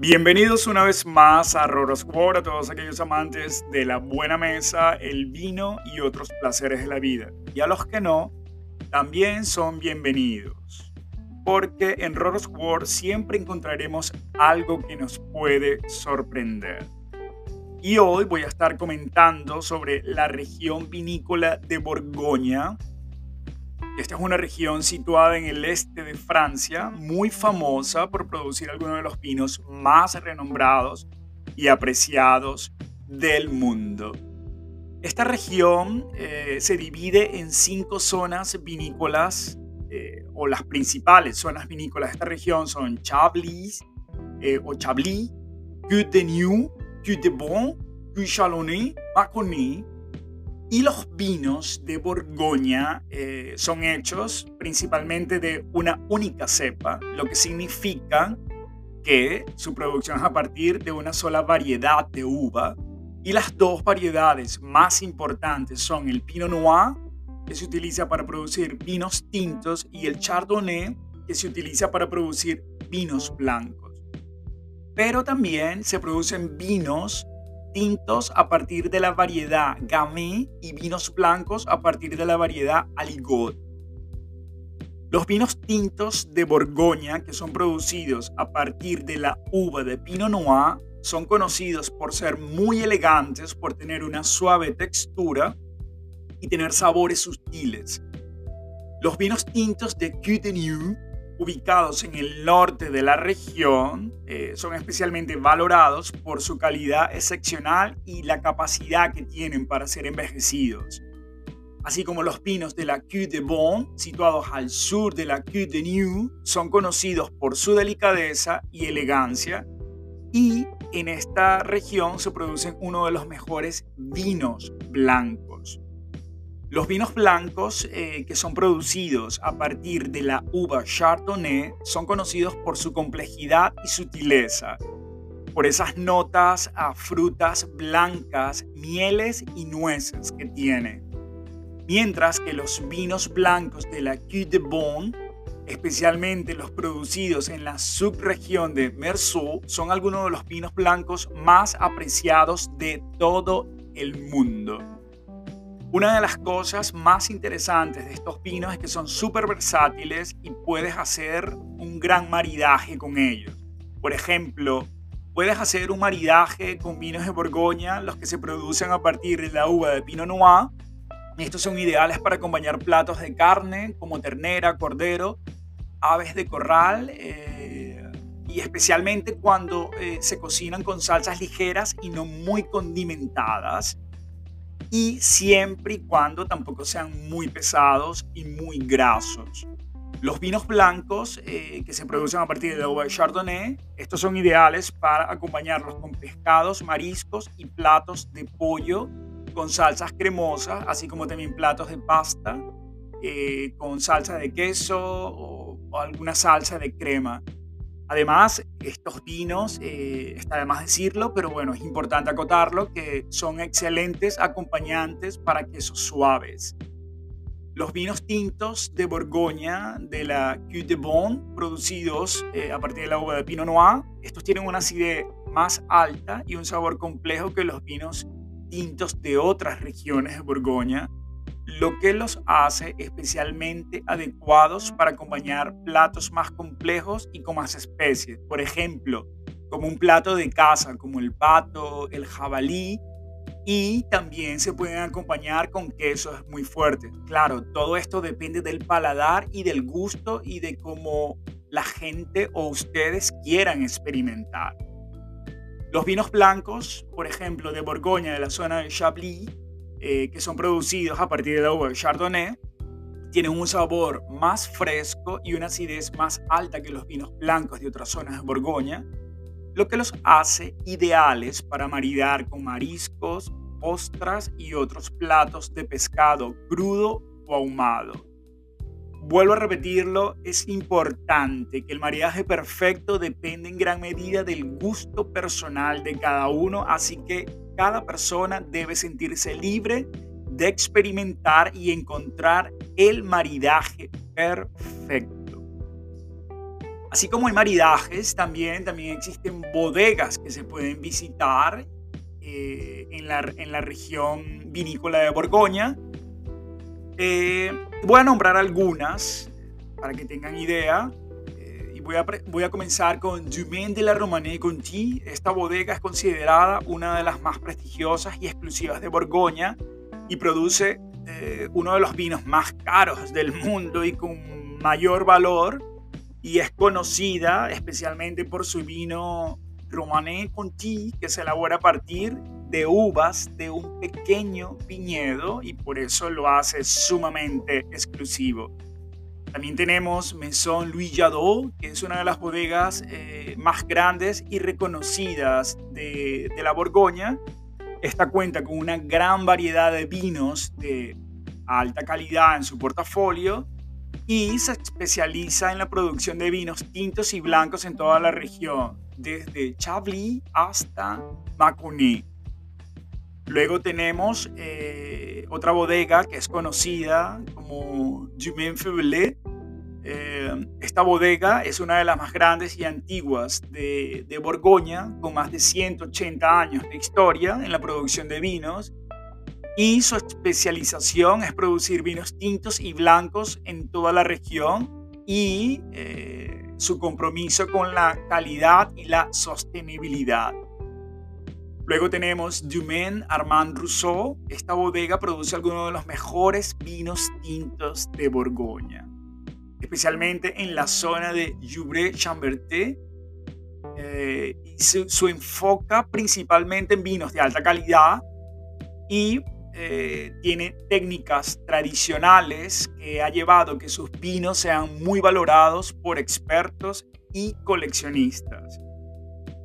Bienvenidos una vez más a Roros World, a todos aquellos amantes de la buena mesa, el vino y otros placeres de la vida. Y a los que no, también son bienvenidos. Porque en Roros World siempre encontraremos algo que nos puede sorprender. Y hoy voy a estar comentando sobre la región vinícola de Borgoña, esta es una región situada en el este de Francia, muy famosa por producir algunos de los vinos más renombrados y apreciados del mundo. Esta región eh, se divide en cinco zonas vinícolas, eh, o las principales zonas vinícolas de esta región son Chablis eh, o Chablis, Côte de New, Côte de Bon, Côte Mâconnais y los vinos de Borgoña eh, son hechos principalmente de una única cepa, lo que significa que su producción es a partir de una sola variedad de uva. Y las dos variedades más importantes son el Pinot Noir, que se utiliza para producir vinos tintos, y el Chardonnay, que se utiliza para producir vinos blancos. Pero también se producen vinos tintos a partir de la variedad Gamay y vinos blancos a partir de la variedad Aligot. Los vinos tintos de Borgoña, que son producidos a partir de la uva de Pinot Noir, son conocidos por ser muy elegantes, por tener una suave textura y tener sabores sutiles. Los vinos tintos de New ubicados en el norte de la región eh, son especialmente valorados por su calidad excepcional y la capacidad que tienen para ser envejecidos. Así como los pinos de la Côte de Bon, situados al sur de la Côte de New, son conocidos por su delicadeza y elegancia. Y en esta región se producen uno de los mejores vinos blancos. Los vinos blancos eh, que son producidos a partir de la uva Chardonnay son conocidos por su complejidad y sutileza, por esas notas a frutas blancas, mieles y nueces que tiene. Mientras que los vinos blancos de la Côte de Bon, especialmente los producidos en la subregión de Merceau, son algunos de los vinos blancos más apreciados de todo el mundo. Una de las cosas más interesantes de estos vinos es que son súper versátiles y puedes hacer un gran maridaje con ellos. Por ejemplo, puedes hacer un maridaje con vinos de Borgoña, los que se producen a partir de la uva de Pinot Noir. Estos son ideales para acompañar platos de carne como ternera, cordero, aves de corral eh, y especialmente cuando eh, se cocinan con salsas ligeras y no muy condimentadas y siempre y cuando tampoco sean muy pesados y muy grasos. Los vinos blancos eh, que se producen a partir de uva Chardonnay, estos son ideales para acompañarlos con pescados, mariscos y platos de pollo con salsas cremosas, así como también platos de pasta eh, con salsa de queso o alguna salsa de crema. Además, estos vinos, eh, está de más decirlo, pero bueno, es importante acotarlo, que son excelentes acompañantes para quesos suaves. Los vinos tintos de Borgoña de la Côte de Bon, producidos eh, a partir de la uva de Pinot Noir, estos tienen una acidez más alta y un sabor complejo que los vinos tintos de otras regiones de Borgoña, lo que los hace especialmente adecuados para acompañar platos más complejos y con más especies. Por ejemplo, como un plato de caza, como el pato, el jabalí, y también se pueden acompañar con quesos muy fuertes. Claro, todo esto depende del paladar y del gusto y de cómo la gente o ustedes quieran experimentar. Los vinos blancos, por ejemplo, de Borgoña, de la zona de Chablis, eh, que son producidos a partir de la uva Chardonnay, tienen un sabor más fresco y una acidez más alta que los vinos blancos de otras zonas de Borgoña, lo que los hace ideales para maridar con mariscos, ostras y otros platos de pescado crudo o ahumado. Vuelvo a repetirlo, es importante que el maridaje perfecto depende en gran medida del gusto personal de cada uno, así que cada persona debe sentirse libre de experimentar y encontrar el maridaje perfecto. Así como hay maridajes, también, también existen bodegas que se pueden visitar eh, en, la, en, la, región vinícola de Borgoña. Eh, voy a nombrar algunas para que tengan idea. Eh, voy a, comenzar con Dumaine de la Romanée Conti. Esta bodega es considerada una de las más prestigiosas y exclusivas de Borgoña y produce uno de los vinos más caros del mundo y con mayor valor y es conocida especialmente por su vino Romanée Conti, que se elabora a partir de uvas de un pequeño viñedo y por eso lo hace sumamente exclusivo. También tenemos Maison Louis Jadot, que es una de las bodegas eh, más grandes y reconocidas de, la Borgoña. Esta cuenta con una gran variedad de vinos de alta calidad en su portafolio y se especializa en la producción de vinos tintos y blancos en toda la región, desde Chablis hasta Mâconnais. Luego tenemos eh, otra bodega que es conocida como Dumaine Feuillet. Eh, esta bodega es una de las más grandes y antiguas de, de Borgoña, con más de 180 años de historia en la producción de vinos y su especialización es producir vinos tintos y blancos en toda la región y eh, su compromiso con la calidad y la sostenibilidad. Luego tenemos Dumaine Armand Rousseau. Esta bodega produce algunos de los mejores vinos tintos de Borgoña, especialmente en la zona de Joubray-Chambertin. Eh, su, su enfoca principalmente en vinos de alta calidad y eh, tiene técnicas tradicionales que ha llevado que sus vinos sean muy valorados por expertos y coleccionistas.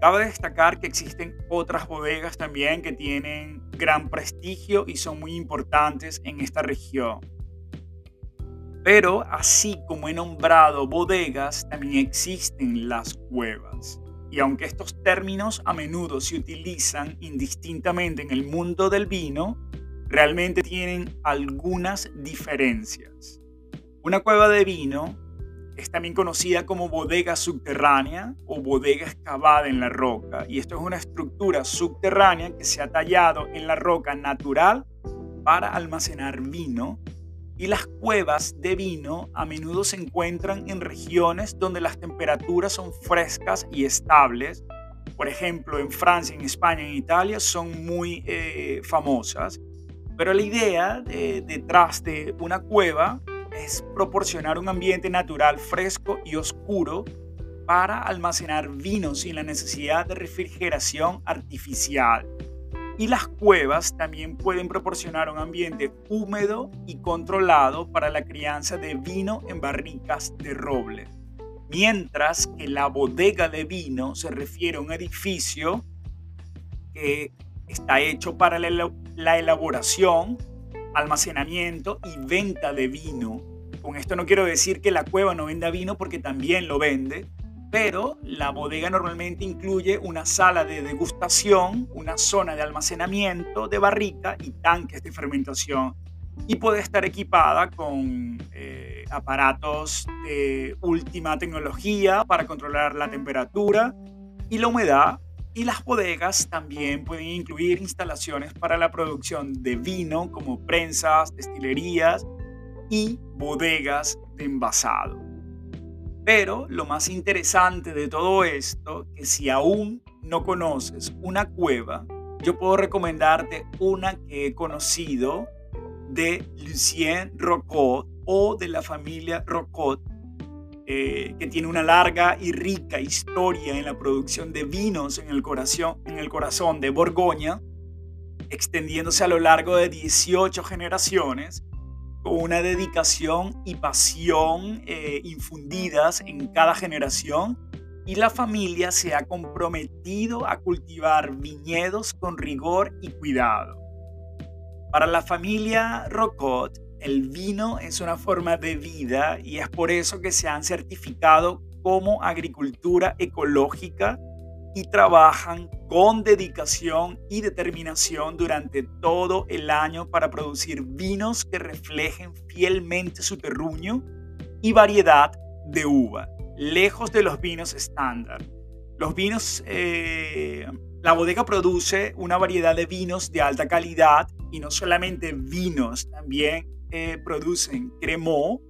Cabe destacar que existen otras bodegas también que tienen gran prestigio y son muy importantes en esta región. Pero así como he nombrado bodegas, también existen las cuevas. Y aunque estos términos a menudo se utilizan indistintamente en el mundo del vino, realmente tienen algunas diferencias. Una cueva de vino es también conocida como bodega subterránea o bodega excavada en la roca. Y esto es una estructura subterránea que se ha tallado en la roca natural para almacenar vino. Y las cuevas de vino a menudo se encuentran en regiones donde las temperaturas son frescas y estables. Por ejemplo, en Francia, en España, en Italia son muy eh, famosas pero la idea detrás de una cueva es proporcionar un ambiente natural fresco y oscuro para almacenar vino sin la necesidad de refrigeración artificial. Y las cuevas también pueden proporcionar un ambiente húmedo y controlado para la crianza de vino en barricas de roble. Mientras que la bodega de vino se refiere a un edificio que está hecho para la elaboración, almacenamiento y venta de vino. Con esto no quiero decir que la cueva no venda vino porque también lo vende, pero la bodega normalmente incluye una sala de degustación, una zona de almacenamiento de barrica y tanques de fermentación. Y puede estar equipada con eh, aparatos de última tecnología para controlar la temperatura y la humedad y las bodegas también pueden incluir instalaciones para la producción de vino como prensas, destilerías y bodegas de envasado. Pero lo más interesante de todo esto, que si aún no conoces una cueva, yo puedo recomendarte una que he conocido de Lucien Rocot o de la familia Rocot eh, que tiene una larga y rica historia en la producción de vinos en el corazón, en el corazón de Borgoña, extendiéndose a lo largo de 18 generaciones, con una dedicación y pasión eh, infundidas en cada generación, y la familia se ha comprometido a cultivar viñedos con rigor y cuidado. Para la familia Rocot, el vino es una forma de vida y es por eso que se han certificado como agricultura ecológica y trabajan con dedicación y determinación durante todo el año para producir vinos que reflejen fielmente su terruño y variedad de uva. lejos de los vinos estándar. Los vinos, eh, la bodega produce una variedad de vinos de alta calidad y no solamente vinos, también eh, producen cremó,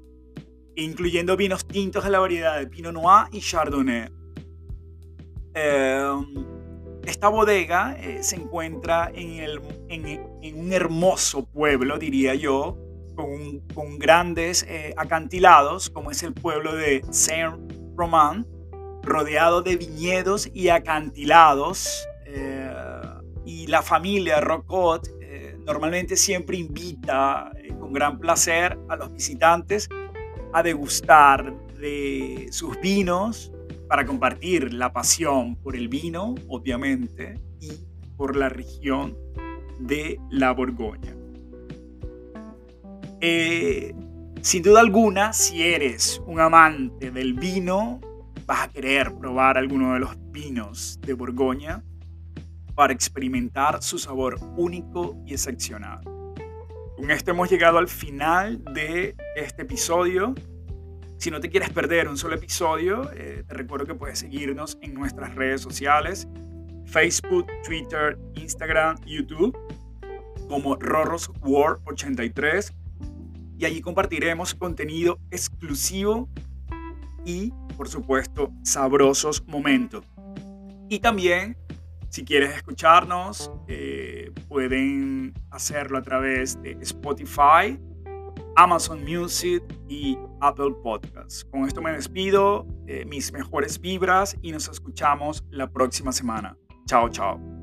incluyendo vinos tintos de la variedad de Pinot Noir y Chardonnay. Em, esta bodega eh, se encuentra en, el, en, un hermoso pueblo, diría yo, con, con grandes eh, acantilados, como es el pueblo de Saint-Romain, rodeado de viñedos y acantilados. Eh, y la familia Rocot normalmente siempre invita con gran placer a los visitantes a degustar de sus vinos para compartir la pasión por el vino, obviamente, y por la región de la Borgoña. Eh, sin duda alguna, si eres un amante del vino, vas a querer probar alguno de los vinos de Borgoña para experimentar su sabor único y excepcional. Con esto hemos llegado al final de este episodio. Si no te quieres perder un solo episodio, eh, te recuerdo que puedes seguirnos en nuestras redes sociales, Facebook, Twitter, Instagram, YouTube, como Rorros War 83. Y allí compartiremos contenido exclusivo y, por supuesto, sabrosos momentos. Y también, si quieres escucharnos, pueden hacerlo a través de Spotify, Amazon Music y Apple Podcasts. Con esto me despido, eh, mis mejores vibras y nos escuchamos la próxima semana. Chao, chao.